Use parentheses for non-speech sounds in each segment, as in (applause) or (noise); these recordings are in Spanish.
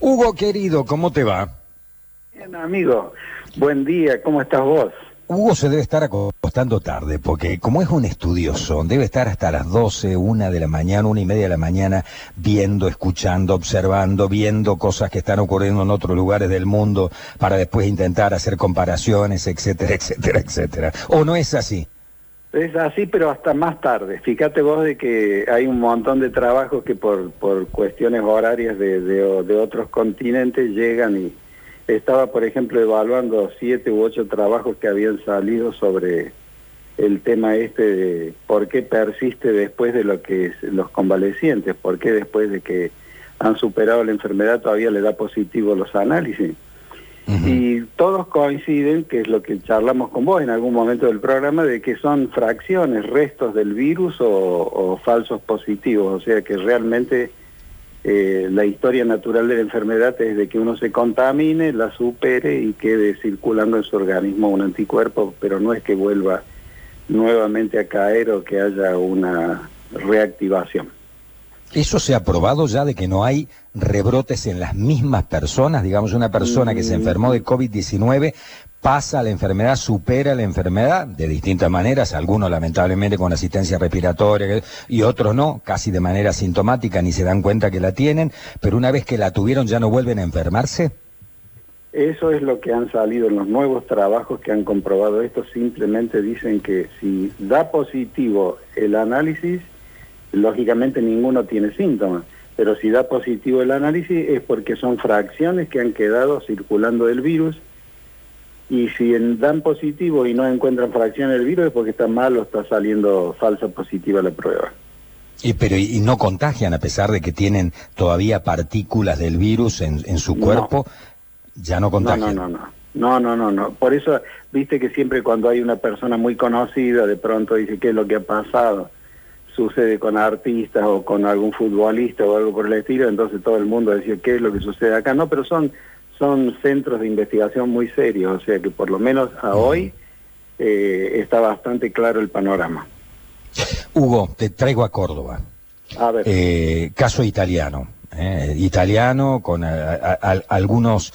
Hugo querido, ¿cómo te va? Bien, amigo. Buen día, ¿cómo estás vos? Hugo se debe estar acostando tarde, porque como es un estudioso, debe estar hasta las 12, una de la mañana, una y media de la mañana, viendo, escuchando, observando, viendo cosas que están ocurriendo en otros lugares del mundo, para después intentar hacer comparaciones, etcétera, etcétera, etcétera. ¿O no es así? Es así, pero hasta más tarde. Fíjate vos de que hay un montón de trabajos que por, por cuestiones horarias de, de, otros continentes llegan y estaba, por ejemplo, evaluando siete u ocho trabajos que habían salido sobre el tema este de por qué persiste después de lo que es los convalecientes, por qué después de que han superado la enfermedad todavía le da positivo los análisis. Y todos coinciden, que es lo que charlamos con vos en algún momento del programa, de que son fracciones, restos del virus o, falsos positivos, o sea que realmente eh, la historia natural de la enfermedad es de que uno se contamine, la supere y quede circulando en su organismo un anticuerpo, pero no es que vuelva nuevamente a caer o que haya una reactivación. ¿Eso se ha probado ya de que no hay rebrotes en las mismas personas? Digamos, una persona que se mm. enfermó de COVID-19 pasa la enfermedad, supera la enfermedad de distintas maneras, algunos lamentablemente con asistencia respiratoria y otros no, casi de manera sintomática, ni se dan cuenta que la tienen, pero una vez que la tuvieron ya no vuelven a enfermarse. Eso es lo que han salido en los nuevos trabajos que han comprobado esto, simplemente dicen que si da positivo el análisis, lógicamente ninguno tiene síntomas, pero si da positivo el análisis es porque son fracciones que han quedado circulando del virus y si dan positivo y no encuentran fracción del virus es porque está mal o está saliendo falsa positiva la prueba. Y, pero y, no contagian a pesar de que tienen todavía partículas del virus en, en su cuerpo, ya no contagian. No, no, no, no, no, no, no. Por eso, viste que siempre cuando hay una persona muy conocida, de pronto dice qué es lo que ha pasado. Sucede con artistas o con algún futbolista o algo por el estilo, entonces todo el mundo decía qué es lo que sucede acá. No, pero son son centros de investigación muy serios, o sea que por lo menos a hoy eh, está bastante claro el panorama. Hugo, te traigo a Córdoba. A ver. Eh, caso italiano. Eh, italiano con algunos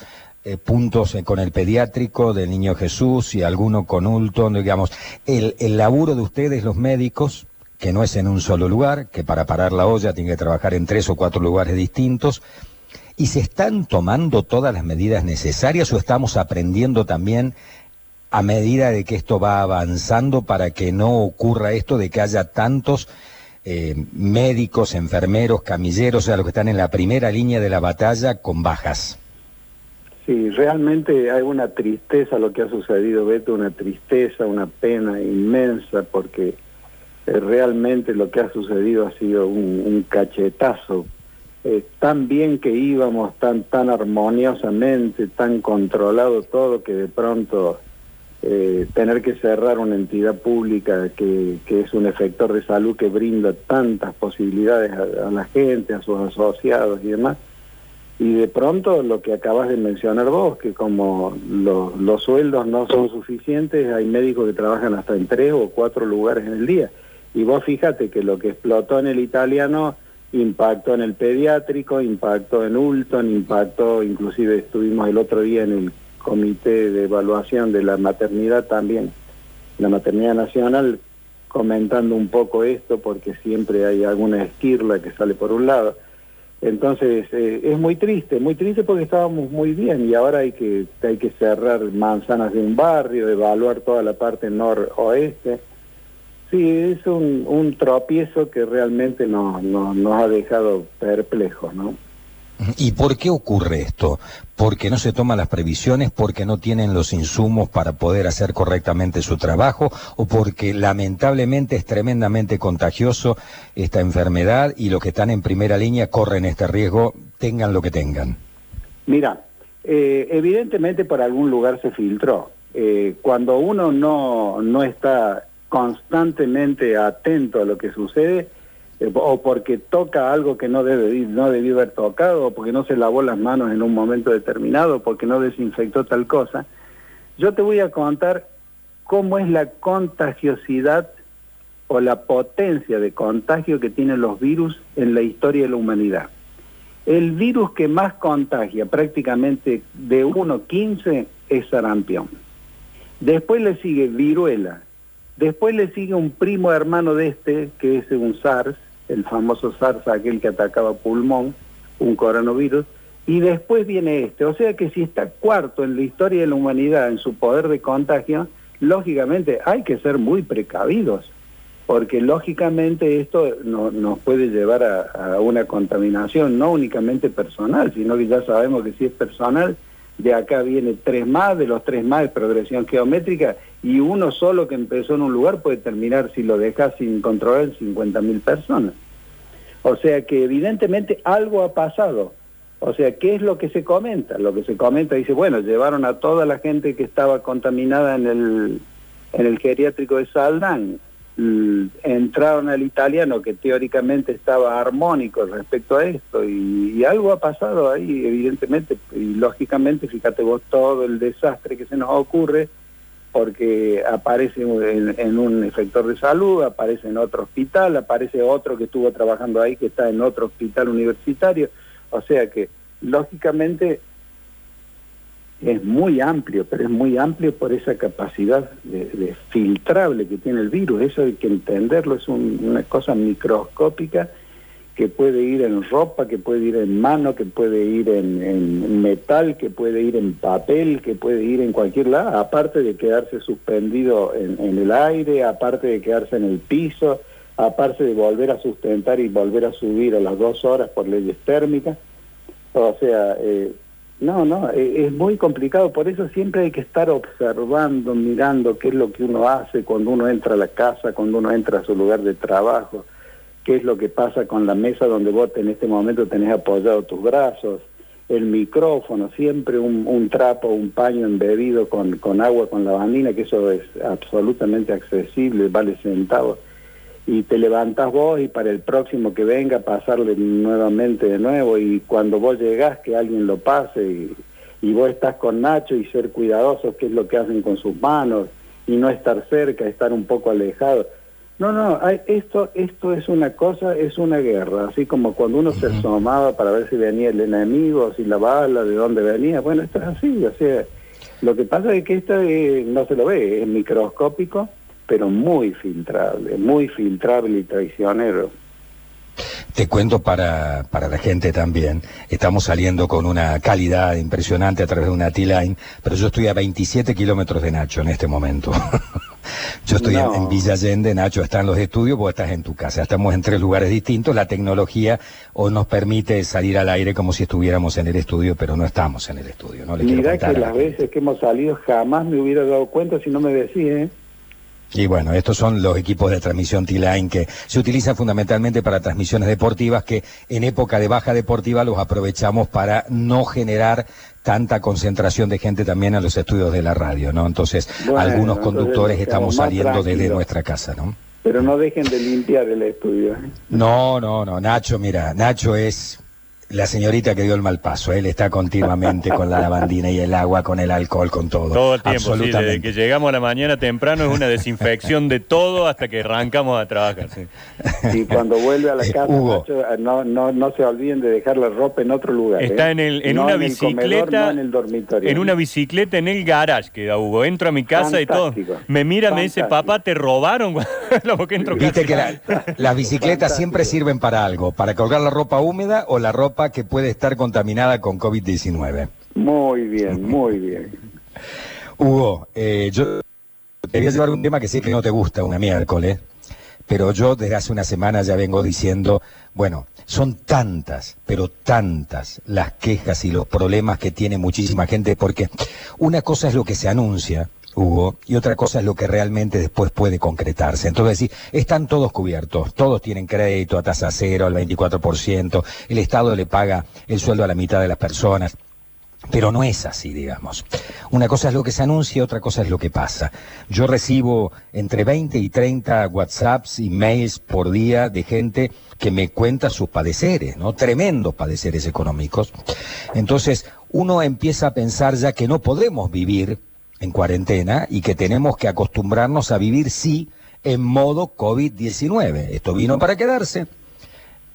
puntos con el pediátrico del niño Jesús y alguno con Ulton, digamos. El, el laburo de ustedes, los médicos, que no es en un solo lugar, que para parar la olla tiene que trabajar en tres o cuatro lugares distintos, ¿Y se están tomando todas las medidas necesarias o estamos aprendiendo también a medida de que esto va avanzando para que no ocurra esto de que haya tantos eh, médicos, enfermeros, camilleros, o sea, los que están en la primera línea de la batalla con bajas? Sí, realmente hay una tristeza lo que ha sucedido, Beto, una tristeza, una pena inmensa, porque realmente lo que ha sucedido ha sido un cachetazo eh, tan bien que íbamos, tan, tan armoniosamente, tan controlado todo, que de pronto eh, tener que cerrar una entidad pública que, que, es un efector de salud que brinda tantas posibilidades a, la gente, a sus asociados y demás. Y de pronto lo que acabas de mencionar vos, que como los sueldos no son suficientes, hay médicos que trabajan hasta en tres o cuatro lugares en el día. Y vos fíjate que lo que explotó en el italiano impacto en el pediátrico, impacto en Ulton, impacto, inclusive estuvimos el otro día en el comité de evaluación de la maternidad también, la maternidad nacional, comentando un poco esto porque siempre hay alguna esquirla que sale por un lado. Entonces eh, es muy triste, muy triste porque estábamos muy bien y ahora hay que, hay que cerrar manzanas de un barrio, evaluar toda la parte noroeste Sí, es un, un tropiezo que realmente nos, nos, ha dejado perplejos, ¿no? ¿Y por qué ocurre esto? ¿Porque no se toman las previsiones? ¿Porque no tienen los insumos para poder hacer correctamente su trabajo? ¿O porque lamentablemente es tremendamente contagioso esta enfermedad y los que están en primera línea corren este riesgo, tengan lo que tengan? Mira, eh, evidentemente por algún lugar se filtró. Eh, cuando uno no, no está constantemente atento a lo que sucede, eh, o porque toca algo que no debe no debió haber tocado, o porque no se lavó las manos en un momento determinado, porque no desinfectó tal cosa. Yo te voy a contar cómo es la contagiosidad o la potencia de contagio que tienen los virus en la historia de la humanidad. El virus que más contagia prácticamente de 1 a 15 es sarampión. Después le sigue viruela. Después le sigue un primo hermano de este, que es un SARS, el famoso SARS, aquel que atacaba pulmón, un coronavirus. Y después viene este. O sea que si está cuarto en la historia de la humanidad en su poder de contagio, lógicamente hay que ser muy precavidos, porque lógicamente esto no, nos puede llevar a, una contaminación no únicamente personal, sino que ya sabemos que si es personal, de acá viene tres más, de los tres más de progresión geométrica, y uno solo que empezó en un lugar puede terminar, si lo dejas sin controlar, 50.000 personas. O sea que evidentemente algo ha pasado. O sea, ¿qué es lo que se comenta? Lo que se comenta dice, bueno, llevaron a toda la gente que estaba contaminada en el, en el geriátrico de Saldán, entraron al italiano que teóricamente estaba armónico respecto a esto y, algo ha pasado ahí, evidentemente, y lógicamente, fíjate vos todo el desastre que se nos ocurre, porque aparece en, un efector de salud, aparece en otro hospital, aparece otro que estuvo trabajando ahí que está en otro hospital universitario. O sea que, lógicamente, es muy amplio, pero es muy amplio por esa capacidad de, filtrable que tiene el virus. Eso hay que entenderlo, es una cosa microscópica que puede ir en ropa, que puede ir en mano, que puede ir en, metal, que puede ir en papel, que puede ir en cualquier lado, aparte de quedarse suspendido en, el aire, aparte de quedarse en el piso, aparte de volver a sustentar y volver a subir a las dos horas por leyes térmicas. O sea, eh, no, no, e, es muy complicado, por eso siempre hay que estar observando, mirando qué es lo que uno hace cuando uno entra a la casa, cuando uno entra a su lugar de trabajo, qué es lo que pasa con la mesa donde vos en este momento tenés apoyado tus brazos, el micrófono, siempre un, trapo, un paño embebido con, con agua, con lavandina, que eso es absolutamente accesible, vale centavos y te levantás vos y para el próximo que venga pasarle nuevamente de nuevo y cuando vos llegás que alguien lo pase y vos estás con Nacho y ser cuidadosos qué es lo que hacen con sus manos y no estar cerca, estar un poco alejado. No, no, esto, esto es una cosa, es una guerra, así como cuando uno se asomaba para ver si venía el enemigo, si la bala, de dónde venía, bueno, esto es así, o sea, lo que pasa es que esto eh, no se lo ve, es microscópico, pero muy filtrable, muy filtrable y traicionero. Te cuento para, para la gente también, estamos saliendo con una calidad impresionante a través de una T-Line, pero yo estoy a 27 kilómetros de Nacho en este momento. (laughs) yo estoy en, Villa Allende, Nacho está en los estudios, vos estás en tu casa. Estamos en tres lugares distintos, la tecnología o nos permite salir al aire como si estuviéramos en el estudio, pero no estamos en el estudio. ¿no? Le Mirá que las veces que hemos salido jamás me hubiera dado cuenta si no me decís, ¿eh? Y bueno, estos son los equipos de transmisión T-Line que se utilizan fundamentalmente para transmisiones deportivas que en época de baja deportiva los aprovechamos para no generar tanta concentración de gente también a los estudios de la radio, ¿no? Entonces, algunos conductores estamos saliendo desde nuestra casa, ¿no? Pero no dejen de limpiar el estudio. ¿eh? No, no, no, Nacho, mira, Nacho es la señorita que dio el mal paso, él está continuamente con la lavandina y el agua, con el alcohol, con todo. Todo el tiempo, sí, desde que llegamos a la mañana temprano es una desinfección de todo hasta que arrancamos a trabajar. Sí. Y cuando vuelve a la eh, casa, no, no, no se olviden de dejar la ropa en otro lugar. Está ¿eh? en, el, en una bicicleta, en el dormitorio. En una bicicleta en el garage, queda Hugo. Entro a mi casa y todo. Me mira, me dice, papá, te robaron. (laughs) entro Viste que las bicicletas siempre sirven para algo, para colgar la ropa húmeda o la ropa que puede estar contaminada con COVID-19. Muy bien, muy bien. Hugo, eh, yo te voy a llevar un tema que sé que no te gusta una miércoles, pero yo desde hace una semana ya vengo diciendo, bueno, son tantas, pero tantas las quejas y los problemas que tiene muchísima gente, porque una cosa es lo que se anuncia, Hugo, y otra cosa es lo que realmente después puede concretarse. Entonces, sí, están todos cubiertos, todos tienen crédito a tasa cero, al 24%, el Estado le paga el sueldo a la mitad de las personas. Pero no es así, digamos. Una cosa es lo que se anuncia, otra cosa es lo que pasa. Yo recibo entre 20 y 30 WhatsApps y mails por día de gente que me cuenta sus padeceres, ¿no? Tremendos padeceres económicos. Entonces, uno empieza a pensar ya que no podemos vivir en cuarentena y que tenemos que acostumbrarnos a vivir, sí, en modo COVID-19. Esto vino para quedarse.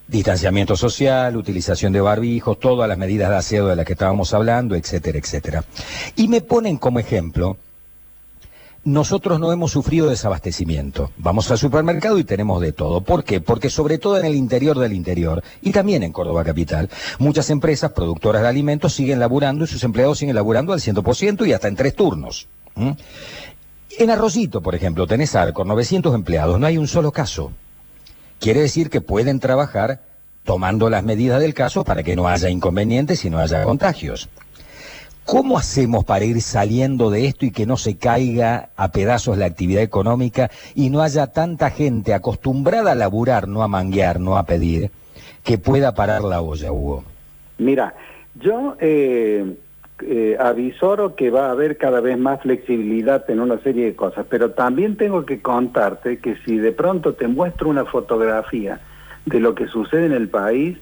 distanciamiento social, utilización de barbijos, todas las medidas de aseo de las que estábamos hablando, etcétera, etcétera. Y me ponen como ejemplo, nosotros no hemos sufrido desabastecimiento. Vamos al supermercado y tenemos de todo. ¿Por qué? Porque sobre todo en el interior del interior, y también en Córdoba Capital, muchas empresas productoras de alimentos siguen laburando y sus empleados siguen laburando al 100% y hasta en tres turnos. En Arrocito, por ejemplo, tenés Arcor, 900 empleados, no hay un solo caso. Quiere decir que pueden trabajar tomando las medidas del caso para que no haya inconvenientes y no haya contagios. ¿Cómo hacemos para ir saliendo de esto y que no se caiga a pedazos la actividad económica y no haya tanta gente acostumbrada a laburar, no a manguear, no a pedir, que pueda parar la olla, Hugo? Mira, yo eh, eh, avisoro que va a haber cada vez más flexibilidad en una serie de cosas, pero también tengo que contarte que si de pronto te muestro una fotografía de lo que sucede en el país,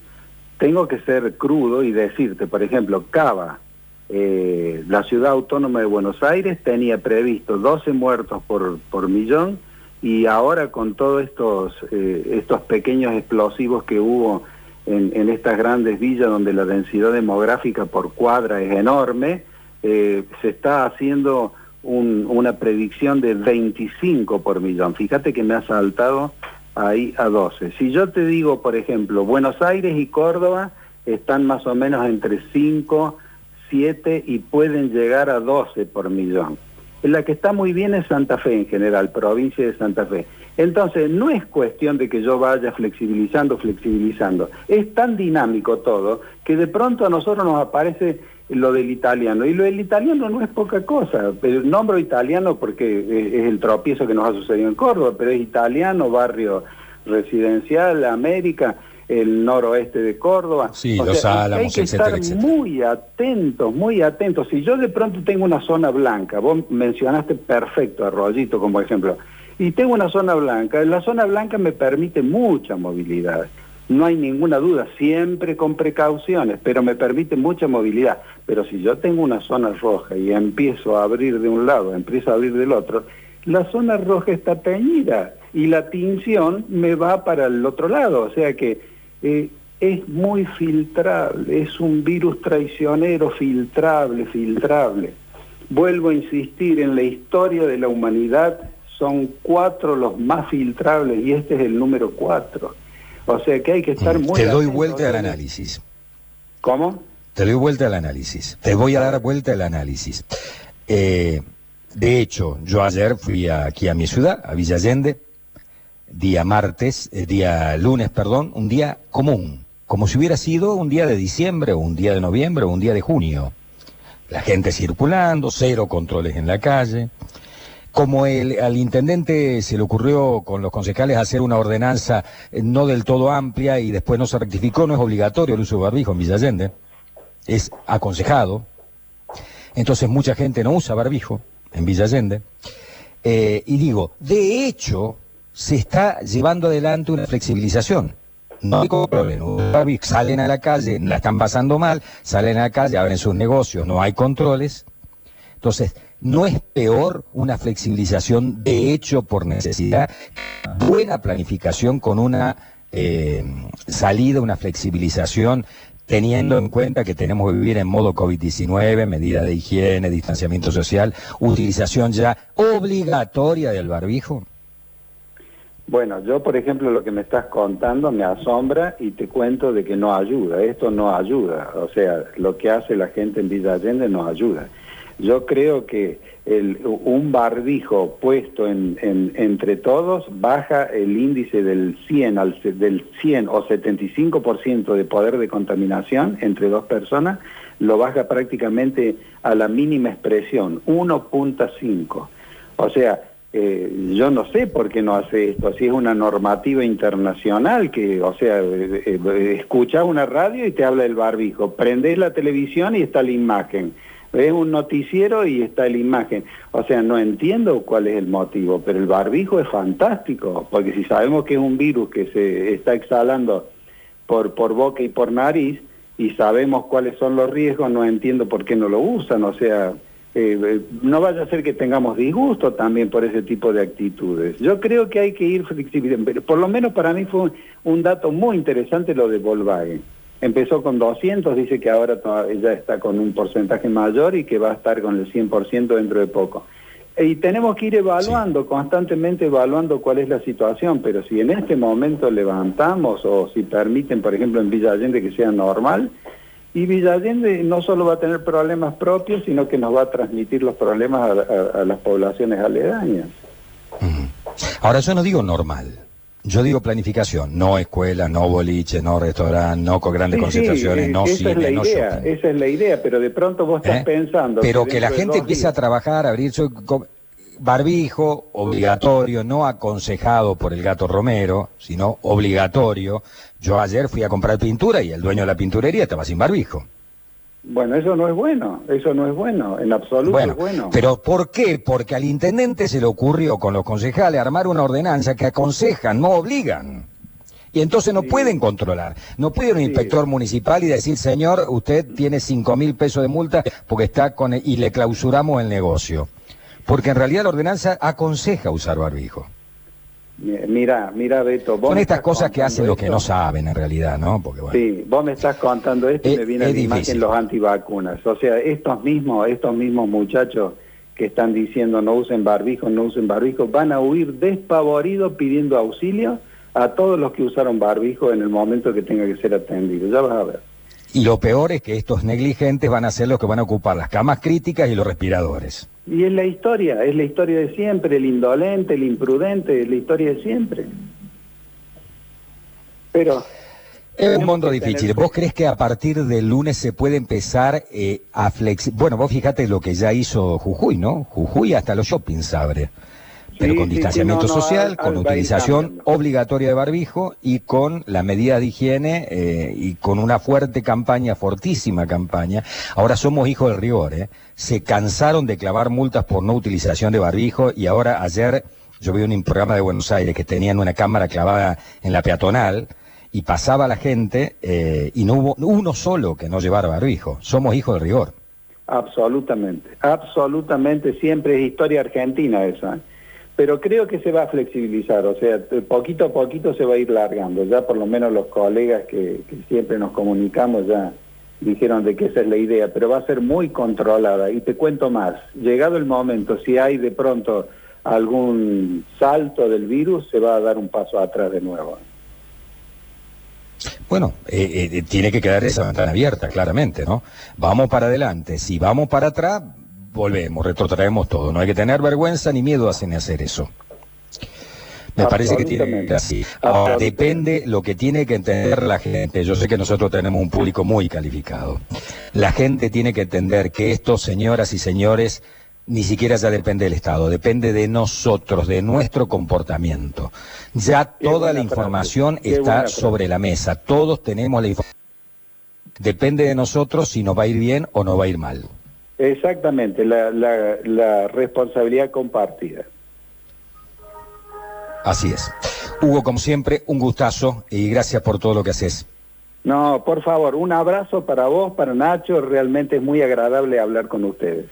tengo que ser crudo y decirte, por ejemplo, Cava, eh, la ciudad autónoma de Buenos Aires, tenía previsto 12 muertos por, por millón y ahora con todos estos, eh, estos pequeños explosivos que hubo en, estas grandes villas donde la densidad demográfica por cuadra es enorme, eh, se está haciendo una predicción de 25 por millón. Fíjate que me ha saltado ahí a 12. Si yo te digo, por ejemplo, Buenos Aires y Córdoba están más o menos entre 5, 7 y pueden llegar a 12 por millón. La que está muy bien es Santa Fe en general, provincia de Santa Fe. Entonces, no es cuestión de que yo vaya flexibilizando, flexibilizando. Es tan dinámico todo que de pronto a nosotros nos aparece lo del italiano. Y lo del italiano no es poca cosa. Pero nombro italiano porque es el tropiezo que nos ha sucedido en Córdoba, pero es italiano, barrio residencial, América el noroeste de Córdoba. Sí, los Álamos, Hay que estar muy atentos, muy atentos. Si yo de pronto tengo una zona blanca, vos mencionaste perfecto Arroyito como ejemplo, y tengo una zona blanca, la zona blanca me permite mucha movilidad. No hay ninguna duda, siempre con precauciones, pero me permite mucha movilidad. Pero si yo tengo una zona roja y empiezo a abrir de un lado, empiezo a abrir del otro, la zona roja está teñida y la tinción me va para el otro lado. O sea que eh, es muy filtrable, es un virus traicionero filtrable, filtrable. Vuelvo a insistir, en la historia de la humanidad son cuatro los más filtrables y este es el número cuatro. O sea que hay que estar muy... Te doy vuelta al análisis. ¿Cómo? Te doy vuelta al análisis. Te voy a dar vuelta al análisis. Eh, de hecho, yo ayer fui aquí a mi ciudad, a Villa Allende, día martes, eh, día lunes, perdón, un día común, como si hubiera sido un día de diciembre o un día de noviembre o un día de junio. La gente circulando, cero controles en la calle. Como el, al intendente se le ocurrió con los concejales hacer una ordenanza eh, no del todo amplia y después no se rectificó, no es obligatorio el uso de barbijo en Villa Allende, es aconsejado. Entonces mucha gente no usa barbijo en Villa Allende. Eh, y digo, de hecho, se está llevando adelante una flexibilización. No hay problema. Salen a la calle, la están pasando mal, salen a la calle, abren sus negocios, no hay controles. Entonces, no es peor una flexibilización de hecho por necesidad, buena planificación con una eh, salida, una flexibilización teniendo en cuenta que tenemos que vivir en modo COVID-19, medidas de higiene, distanciamiento social, utilización ya obligatoria del barbijo? Bueno, yo por ejemplo lo que me estás contando me asombra y te cuento de que no ayuda, esto no ayuda, o sea, lo que hace la gente en Villa Allende no ayuda. Yo creo que el, un barbijo puesto en, entre todos baja el índice del 100, al, del 100 o 75% de poder de contaminación entre dos personas, lo baja prácticamente a la mínima expresión, 1.5. O sea, eh, yo no sé por qué no hace esto, si es una normativa internacional que, o sea, eh, eh, una radio y te habla el barbijo, prendes la televisión y está la imagen, ves un noticiero y está la imagen, o sea, no entiendo cuál es el motivo, pero el barbijo es fantástico, porque si sabemos que es un virus que se está exhalando por, por boca y por nariz y sabemos cuáles son los riesgos, no entiendo por qué no lo usan, o sea eh, eh, no vaya a ser que tengamos disgusto también por ese tipo de actitudes. Yo creo que hay que ir flexibilizando. Por lo menos para mí fue un dato muy interesante lo de Volkswagen. Empezó con 200, dice que ahora ya está con un porcentaje mayor y que va a estar con el 100% dentro de poco. Y tenemos que ir evaluando, constantemente evaluando cuál es la situación, pero si en este momento levantamos o si permiten, por ejemplo, en Villa Allende que sea normal, y Villa Allende no solo va a tener problemas propios, sino que nos va a transmitir los problemas a, las poblaciones aledañas. Ahora, yo no digo normal. Yo digo planificación, no escuela, no boliche, no restaurante, no con grandes concentraciones, no esa es la idea, Esa es la idea, pero de pronto vos estás ¿Eh? pensando... Pero que, la gente empiece a trabajar, a abrir su barbijo obligatorio, no aconsejado por el gato Romero, sino obligatorio. Yo ayer fui a comprar pintura y el dueño de la pinturería estaba sin barbijo. Bueno, eso no es bueno, eso no es bueno, en absoluto es bueno. Pero ¿por qué? Porque al intendente se le ocurrió con los concejales armar una ordenanza que aconsejan, no obligan. Y entonces no pueden controlar. No puede un inspector municipal y decir, señor, usted tiene cinco mil pesos de multa porque está con... y le clausuramos el negocio. Porque en realidad la ordenanza aconseja usar barbijo. Mira, mira, Beto. Son estas cosas que hacen lo que no saben en realidad, ¿no? Porque, Sí, vos me estás contando esto y me viene a la imagen los antivacunas. O sea, estos mismos, estos mismos muchachos que están diciendo no usen barbijo, no usen barbijo, van a huir despavoridos pidiendo auxilio a todos los que usaron barbijo en el momento que tenga que ser atendido. Ya vas a ver. Y lo peor es que estos negligentes van a ser los que van a ocupar las camas críticas y los respiradores. Y es la historia, es la historia de siempre, el indolente, el imprudente, es la historia de siempre. Pero... Es un mundo difícil. ¿Vos crees que a partir del lunes se puede empezar eh, a flexi... Bueno, vos fíjate lo que ya hizo Jujuy, ¿no? Jujuy hasta los shoppings abre pero con distanciamiento social, con utilización obligatoria de barbijo y con la medida de higiene eh, y con una fuerte campaña, fortísima campaña. Ahora somos hijos del rigor, ¿eh? Se cansaron de clavar multas por no utilización de barbijo y ahora ayer yo vi un programa de Buenos Aires que tenían una cámara clavada en la peatonal y pasaba la gente eh, y no hubo uno solo que no llevara barbijo. Somos hijos del rigor. Absolutamente, absolutamente, siempre es historia argentina esa. ¿Eh? pero creo que se va a flexibilizar, o sea, poquito a poquito se va a ir largando, ya por lo menos los colegas que, siempre nos comunicamos ya dijeron de que esa es la idea, pero va a ser muy controlada. Y te cuento más, llegado el momento, si hay de pronto algún salto del virus, se va a dar un paso atrás de nuevo. Bueno, eh, eh, tiene que quedar esa ventana abierta, claramente, ¿no? Vamos para adelante. Si vamos para atrás, volvemos, retrotraemos todo. No hay que tener vergüenza ni miedo a hacer eso. Me parece que tiene que así. Ahora, depende lo que tiene que entender la gente. Yo sé que nosotros tenemos un público muy calificado. La gente tiene que entender que esto, señoras y señores, ni siquiera ya depende del Estado, depende de nosotros, de nuestro comportamiento. Ya toda la información está sobre la mesa. Todos tenemos la información. Depende de nosotros si nos va a ir bien o no va a ir mal. Exactamente, la, la, responsabilidad compartida. Así es. Hugo, como siempre, un gustazo y gracias por todo lo que haces. No, por favor, un abrazo para vos, para Nacho, realmente es muy agradable hablar con ustedes.